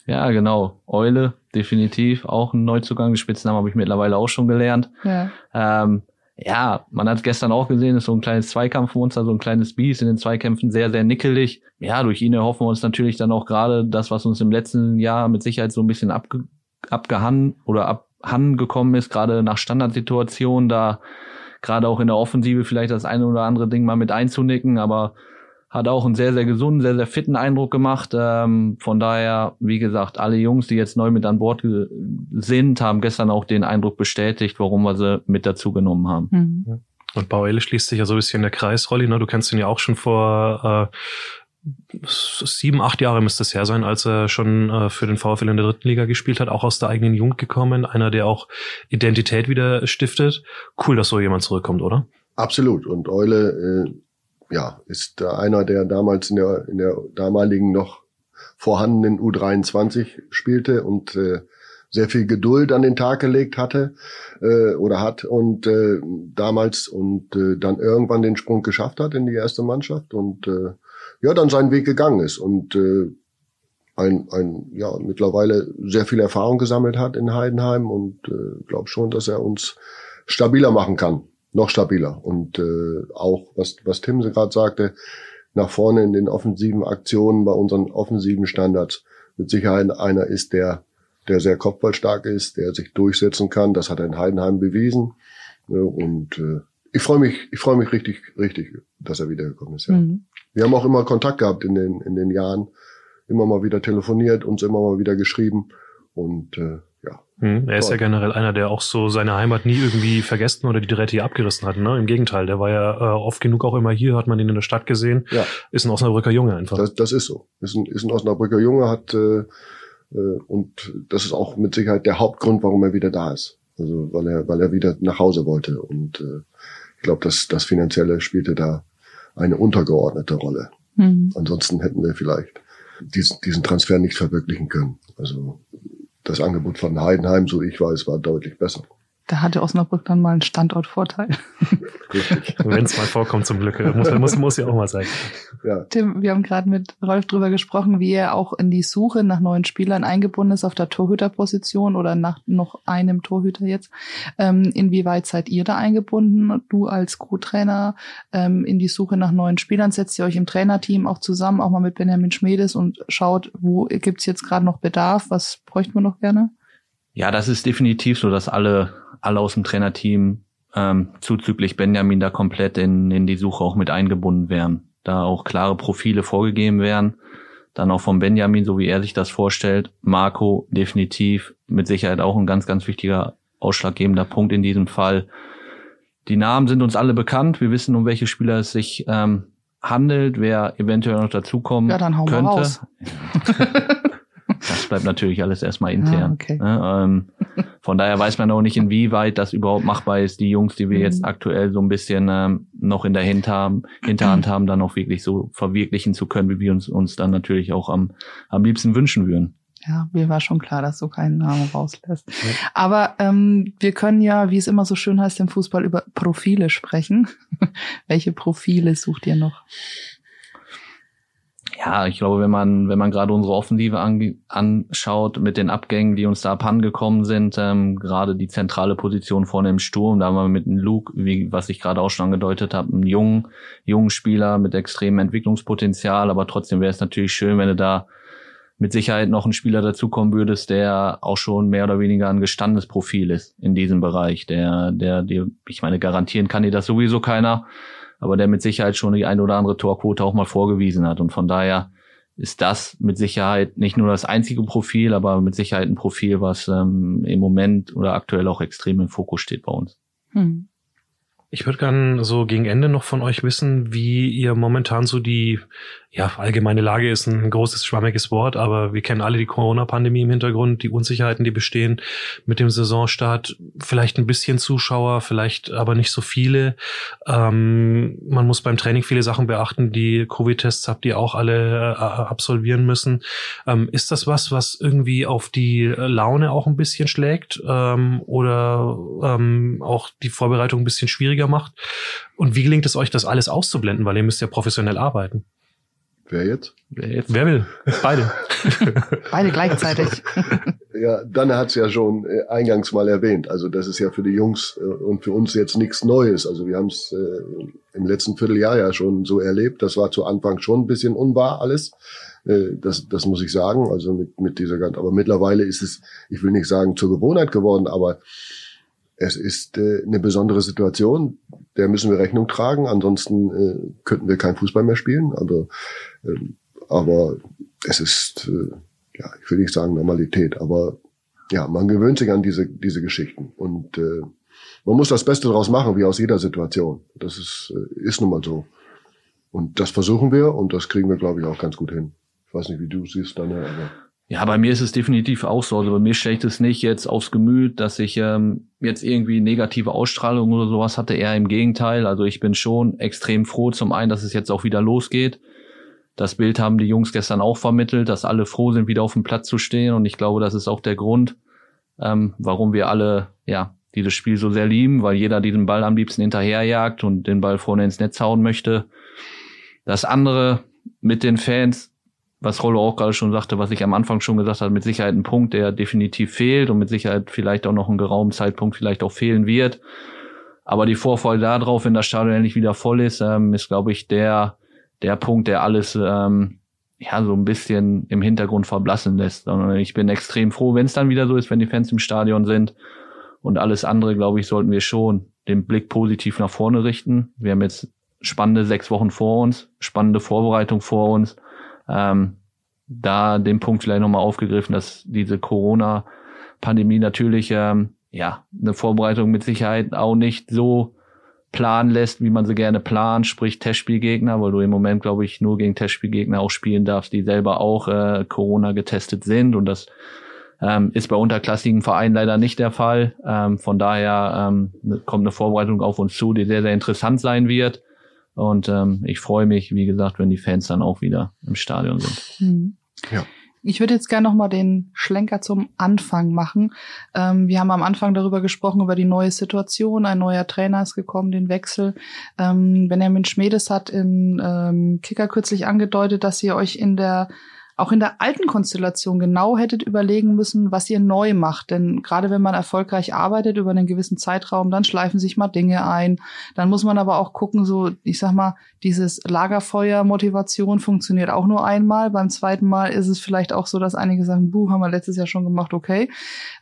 Ja, genau. Eule, definitiv auch ein Neuzugang. Die Spitznamen habe ich mittlerweile auch schon gelernt. Ja. Ähm, ja, man hat gestern auch gesehen, ist so ein kleines Zweikampfmonster, so ein kleines Biest in den Zweikämpfen, sehr, sehr nickelig. Ja, durch ihn erhoffen wir uns natürlich dann auch gerade das, was uns im letzten Jahr mit Sicherheit so ein bisschen abge abgehangen oder ab Han gekommen ist, gerade nach Standardsituationen, da gerade auch in der Offensive vielleicht das eine oder andere Ding mal mit einzunicken, aber hat auch einen sehr, sehr gesunden, sehr, sehr fitten Eindruck gemacht. Ähm, von daher, wie gesagt, alle Jungs, die jetzt neu mit an Bord sind, haben gestern auch den Eindruck bestätigt, warum wir sie mit dazu genommen haben. Mhm. Und Bauele schließt sich ja so ein bisschen der Kreis, Rolli. Ne? Du kennst ihn ja auch schon vor äh, sieben, acht Jahre müsste es her sein, als er schon äh, für den VfL in der dritten Liga gespielt hat, auch aus der eigenen Jugend gekommen, einer, der auch Identität wieder stiftet. Cool, dass so jemand zurückkommt, oder? Absolut. Und Eule, äh, ja, ist einer, der damals in der, in der damaligen noch vorhandenen U23 spielte und äh, sehr viel Geduld an den Tag gelegt hatte äh, oder hat und äh, damals und äh, dann irgendwann den Sprung geschafft hat in die erste Mannschaft und äh, ja dann seinen Weg gegangen ist und äh, ein, ein ja mittlerweile sehr viel Erfahrung gesammelt hat in Heidenheim und äh, glaube schon, dass er uns stabiler machen kann, noch stabiler und äh, auch was was Tim gerade sagte, nach vorne in den offensiven Aktionen bei unseren offensiven Standards mit Sicherheit einer ist, der der sehr kopfballstark ist, der sich durchsetzen kann. Das hat er in Heidenheim bewiesen. Und äh, ich freue mich, ich freue mich richtig, richtig, dass er wiedergekommen ist. Ja. Mhm. Wir haben auch immer Kontakt gehabt in den, in den Jahren, immer mal wieder telefoniert, uns immer mal wieder geschrieben und äh, ja. Hm, er ist ja generell einer, der auch so seine Heimat nie irgendwie vergessen oder die Drähte abgerissen hat. Ne? Im Gegenteil, der war ja äh, oft genug auch immer hier, hat man ihn in der Stadt gesehen. Ja. Ist ein Osnabrücker Junge einfach. Das, das ist so. Ist ein, ist ein Osnabrücker Junge, hat äh, äh, und das ist auch mit Sicherheit der Hauptgrund, warum er wieder da ist. Also weil er, weil er wieder nach Hause wollte und äh, ich glaube, dass das Finanzielle spielte da eine untergeordnete Rolle. Mhm. Ansonsten hätten wir vielleicht diesen, diesen Transfer nicht verwirklichen können. Also das Angebot von Heidenheim, so ich weiß, war deutlich besser. Da hatte Osnabrück dann mal einen Standortvorteil. Wenn es mal vorkommt, zum Glück. Muss, muss, muss ja auch mal sein. Ja. Tim, wir haben gerade mit Rolf drüber gesprochen, wie er auch in die Suche nach neuen Spielern eingebunden ist auf der Torhüterposition oder nach noch einem Torhüter jetzt. Ähm, inwieweit seid ihr da eingebunden? Du als Co-Trainer ähm, in die Suche nach neuen Spielern, setzt ihr euch im Trainerteam auch zusammen, auch mal mit Benjamin Schmedes und schaut, wo gibt's jetzt gerade noch Bedarf? Was bräuchten wir noch gerne? Ja, das ist definitiv so, dass alle alle aus dem Trainerteam ähm, zuzüglich Benjamin da komplett in, in die Suche auch mit eingebunden werden. Da auch klare Profile vorgegeben werden. Dann auch von Benjamin, so wie er sich das vorstellt. Marco definitiv mit Sicherheit auch ein ganz, ganz wichtiger ausschlaggebender Punkt in diesem Fall. Die Namen sind uns alle bekannt. Wir wissen, um welche Spieler es sich ähm, handelt, wer eventuell noch dazukommen ja, dann hauen könnte. Wir raus. Das bleibt natürlich alles erstmal intern. Ah, okay. ja, ähm, von daher weiß man auch nicht, inwieweit das überhaupt machbar ist, die Jungs, die wir jetzt mhm. aktuell so ein bisschen ähm, noch in der Hinter Hinterhand haben, dann auch wirklich so verwirklichen zu können, wie wir uns, uns dann natürlich auch am, am liebsten wünschen würden. Ja, mir war schon klar, dass du keinen Namen rauslässt. Ja. Aber ähm, wir können ja, wie es immer so schön heißt im Fußball, über Profile sprechen. Welche Profile sucht ihr noch? Ja, ich glaube, wenn man, wenn man gerade unsere Offensive an, anschaut mit den Abgängen, die uns da abhandengekommen sind, ähm, gerade die zentrale Position vorne im Sturm, da haben wir mit einem Luke, wie was ich gerade auch schon angedeutet habe, einen jungen, jungen Spieler mit extremem Entwicklungspotenzial, aber trotzdem wäre es natürlich schön, wenn du da mit Sicherheit noch ein Spieler dazukommen würdest, der auch schon mehr oder weniger ein gestandenes Profil ist in diesem Bereich, der, der, der, ich meine, garantieren kann dir das sowieso keiner aber der mit Sicherheit schon die ein oder andere Torquote auch mal vorgewiesen hat. Und von daher ist das mit Sicherheit nicht nur das einzige Profil, aber mit Sicherheit ein Profil, was ähm, im Moment oder aktuell auch extrem im Fokus steht bei uns. Hm. Ich würde gern so gegen Ende noch von euch wissen, wie ihr momentan so die ja, allgemeine Lage ist ein großes, schwammiges Wort, aber wir kennen alle die Corona-Pandemie im Hintergrund, die Unsicherheiten, die bestehen mit dem Saisonstart. Vielleicht ein bisschen Zuschauer, vielleicht aber nicht so viele. Ähm, man muss beim Training viele Sachen beachten. Die Covid-Tests habt ihr auch alle äh, absolvieren müssen. Ähm, ist das was, was irgendwie auf die Laune auch ein bisschen schlägt ähm, oder ähm, auch die Vorbereitung ein bisschen schwieriger macht? Und wie gelingt es euch, das alles auszublenden? Weil ihr müsst ja professionell arbeiten. Wer jetzt? Wer jetzt? Wer will? Beide. Beide gleichzeitig. ja, dann hat es ja schon äh, eingangs mal erwähnt. Also das ist ja für die Jungs äh, und für uns jetzt nichts Neues. Also wir haben es äh, im letzten Vierteljahr ja schon so erlebt. Das war zu Anfang schon ein bisschen unwahr alles. Äh, das, das muss ich sagen. Also mit, mit dieser ganzen, aber mittlerweile ist es, ich will nicht sagen zur Gewohnheit geworden, aber es ist äh, eine besondere Situation, der müssen wir Rechnung tragen, ansonsten äh, könnten wir kein Fußball mehr spielen. Also, äh, aber es ist, äh, ja, ich will nicht sagen Normalität, aber ja, man gewöhnt sich an diese, diese Geschichten und äh, man muss das Beste daraus machen, wie aus jeder Situation. Das ist, äh, ist nun mal so. Und das versuchen wir und das kriegen wir, glaube ich, auch ganz gut hin. Ich weiß nicht, wie du siehst, Daniel, aber ja, bei mir ist es definitiv auch so. Also bei mir schlägt es nicht jetzt aufs Gemüt, dass ich ähm, jetzt irgendwie negative Ausstrahlung oder sowas hatte. Eher im Gegenteil. Also ich bin schon extrem froh, zum einen, dass es jetzt auch wieder losgeht. Das Bild haben die Jungs gestern auch vermittelt, dass alle froh sind, wieder auf dem Platz zu stehen. Und ich glaube, das ist auch der Grund, ähm, warum wir alle ja dieses Spiel so sehr lieben, weil jeder diesen Ball am liebsten hinterherjagt und den Ball vorne ins Netz hauen möchte. Das andere mit den Fans was Rollo auch gerade schon sagte, was ich am Anfang schon gesagt habe, mit Sicherheit ein Punkt, der definitiv fehlt und mit Sicherheit vielleicht auch noch ein geraumen Zeitpunkt vielleicht auch fehlen wird. Aber die Vorfreude darauf, wenn das Stadion endlich wieder voll ist, ähm, ist, glaube ich, der, der Punkt, der alles ähm, ja so ein bisschen im Hintergrund verblassen lässt. Und ich bin extrem froh, wenn es dann wieder so ist, wenn die Fans im Stadion sind. Und alles andere, glaube ich, sollten wir schon den Blick positiv nach vorne richten. Wir haben jetzt spannende sechs Wochen vor uns, spannende Vorbereitung vor uns ähm, da den Punkt vielleicht nochmal aufgegriffen, dass diese Corona-Pandemie natürlich ähm, ja eine Vorbereitung mit Sicherheit auch nicht so planen lässt, wie man sie gerne plant, sprich Testspielgegner, weil du im Moment, glaube ich, nur gegen Testspielgegner auch spielen darfst, die selber auch äh, Corona getestet sind und das ähm, ist bei unterklassigen Vereinen leider nicht der Fall. Ähm, von daher ähm, kommt eine Vorbereitung auf uns zu, die sehr, sehr interessant sein wird. Und ähm, ich freue mich, wie gesagt, wenn die Fans dann auch wieder im Stadion sind. Mhm. Ja. Ich würde jetzt gerne noch mal den Schlenker zum Anfang machen. Ähm, wir haben am Anfang darüber gesprochen, über die neue Situation. Ein neuer Trainer ist gekommen, den Wechsel. Ähm, Benjamin Schmedes hat in ähm, Kicker kürzlich angedeutet, dass ihr euch in der auch in der alten Konstellation genau hättet überlegen müssen, was ihr neu macht. Denn gerade wenn man erfolgreich arbeitet über einen gewissen Zeitraum, dann schleifen sich mal Dinge ein. Dann muss man aber auch gucken, so, ich sag mal, dieses Lagerfeuer-Motivation funktioniert auch nur einmal. Beim zweiten Mal ist es vielleicht auch so, dass einige sagen, buh, haben wir letztes Jahr schon gemacht, okay.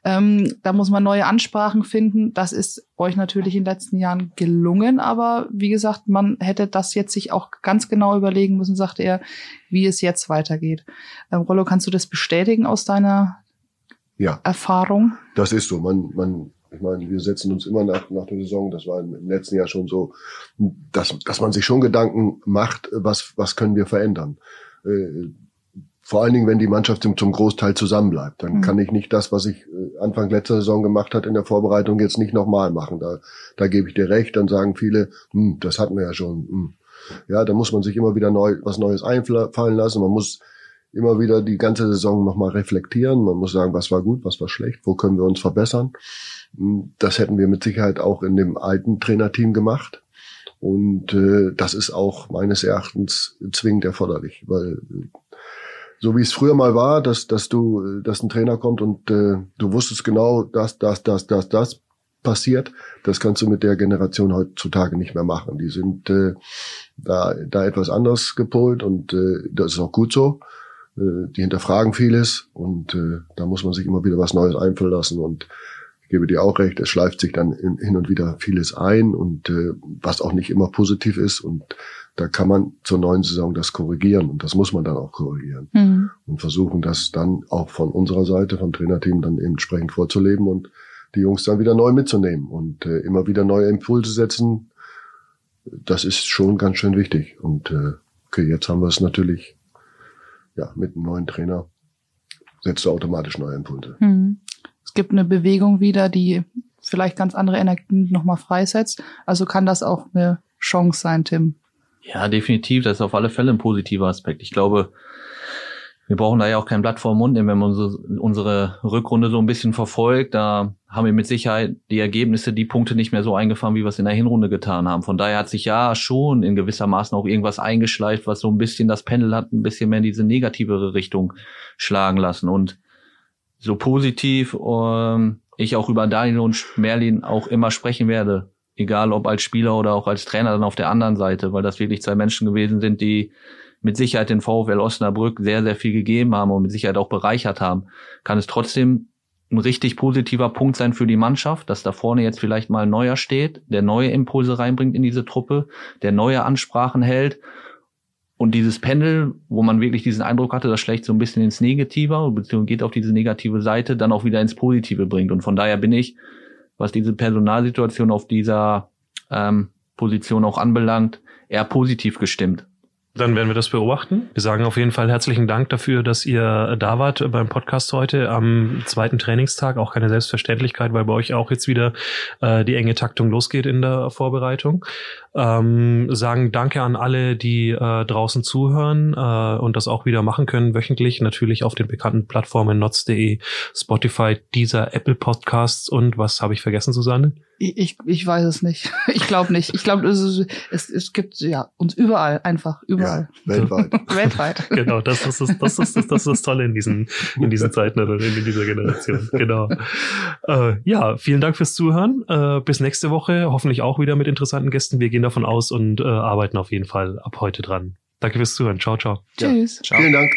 Ähm, da muss man neue Ansprachen finden. Das ist euch natürlich in den letzten Jahren gelungen, aber wie gesagt, man hätte das jetzt sich auch ganz genau überlegen müssen, sagte er, wie es jetzt weitergeht. Ähm, Rollo, kannst du das bestätigen aus deiner Ja, Erfahrung? das ist so. Man, man, ich meine, wir setzen uns immer nach, nach der Saison, das war im letzten Jahr schon so, dass, dass man sich schon Gedanken macht, was, was können wir verändern. Äh, vor allen Dingen, wenn die Mannschaft zum zum Großteil zusammenbleibt, dann Mhm. kann ich nicht das, was ich äh, Anfang letzter Saison gemacht hat in der Vorbereitung, jetzt nicht nochmal machen. Da, da gebe ich dir recht. Dann sagen viele, hm, das hatten wir ja schon. Hm. Ja, da muss man sich immer wieder neu was Neues einfallen lassen. Man muss immer wieder die ganze Saison nochmal reflektieren. Man muss sagen, was war gut, was war schlecht, wo können wir uns verbessern. Hm, Das hätten wir mit Sicherheit auch in dem alten Trainerteam gemacht. Und äh, das ist auch meines Erachtens zwingend erforderlich, weil so wie es früher mal war, dass, dass du, äh, dass ein Trainer kommt und äh, du wusstest genau, dass das, das, das, das passiert, das kannst du mit der Generation heutzutage nicht mehr machen. Die sind äh, da, da etwas anders gepolt und äh, das ist auch gut so. Äh, die hinterfragen vieles und äh, da muss man sich immer wieder was Neues einfallen lassen und ich gebe dir auch recht, es schleift sich dann in, hin und wieder vieles ein und äh, was auch nicht immer positiv ist und da kann man zur neuen Saison das korrigieren und das muss man dann auch korrigieren Mhm. und versuchen, das dann auch von unserer Seite, vom Trainerteam dann entsprechend vorzuleben und die Jungs dann wieder neu mitzunehmen und äh, immer wieder neue Impulse setzen. Das ist schon ganz schön wichtig. Und äh, okay, jetzt haben wir es natürlich ja mit einem neuen Trainer setzt du automatisch neue Impulse. Mhm. Es gibt eine Bewegung wieder, die vielleicht ganz andere Energien nochmal freisetzt. Also kann das auch eine Chance sein, Tim. Ja, definitiv. Das ist auf alle Fälle ein positiver Aspekt. Ich glaube, wir brauchen da ja auch kein Blatt vor den Mund nehmen, wenn man unsere, unsere Rückrunde so ein bisschen verfolgt. Da haben wir mit Sicherheit die Ergebnisse, die Punkte nicht mehr so eingefahren, wie wir es in der Hinrunde getan haben. Von daher hat sich ja schon in gewisser Maßen auch irgendwas eingeschleift, was so ein bisschen das Pendel hat, ein bisschen mehr in diese negativere Richtung schlagen lassen. Und so positiv ähm, ich auch über Daniel und Merlin auch immer sprechen werde, egal ob als Spieler oder auch als Trainer dann auf der anderen Seite, weil das wirklich zwei Menschen gewesen sind, die mit Sicherheit den VfL Osnabrück sehr, sehr viel gegeben haben und mit Sicherheit auch bereichert haben, kann es trotzdem ein richtig positiver Punkt sein für die Mannschaft, dass da vorne jetzt vielleicht mal ein neuer steht, der neue Impulse reinbringt in diese Truppe, der neue Ansprachen hält und dieses Pendel, wo man wirklich diesen Eindruck hatte, das schlägt so ein bisschen ins Negative, beziehungsweise geht auf diese negative Seite, dann auch wieder ins Positive bringt. Und von daher bin ich, was diese Personalsituation auf dieser ähm, Position auch anbelangt, eher positiv gestimmt. Dann werden wir das beobachten. Wir sagen auf jeden Fall herzlichen Dank dafür, dass ihr da wart beim Podcast heute am zweiten Trainingstag. Auch keine Selbstverständlichkeit, weil bei euch auch jetzt wieder äh, die enge Taktung losgeht in der Vorbereitung. Ähm, sagen Danke an alle, die äh, draußen zuhören äh, und das auch wieder machen können wöchentlich. Natürlich auf den bekannten Plattformen notz.de, Spotify, dieser Apple Podcasts und was habe ich vergessen, Susanne? Ich, ich, weiß es nicht. Ich glaube nicht. Ich glaube, es, es, es gibt ja uns überall, einfach überall. Ja, weltweit. Weltweit. Genau, das ist das, das, ist das, das ist das Tolle in diesen, in diesen Zeiten oder in dieser Generation. Genau. Äh, ja, vielen Dank fürs Zuhören. Äh, bis nächste Woche, hoffentlich auch wieder mit interessanten Gästen. Wir gehen davon aus und äh, arbeiten auf jeden Fall ab heute dran. Danke fürs Zuhören. Ciao, ciao. Ja. Tschüss. Ciao. Vielen Dank.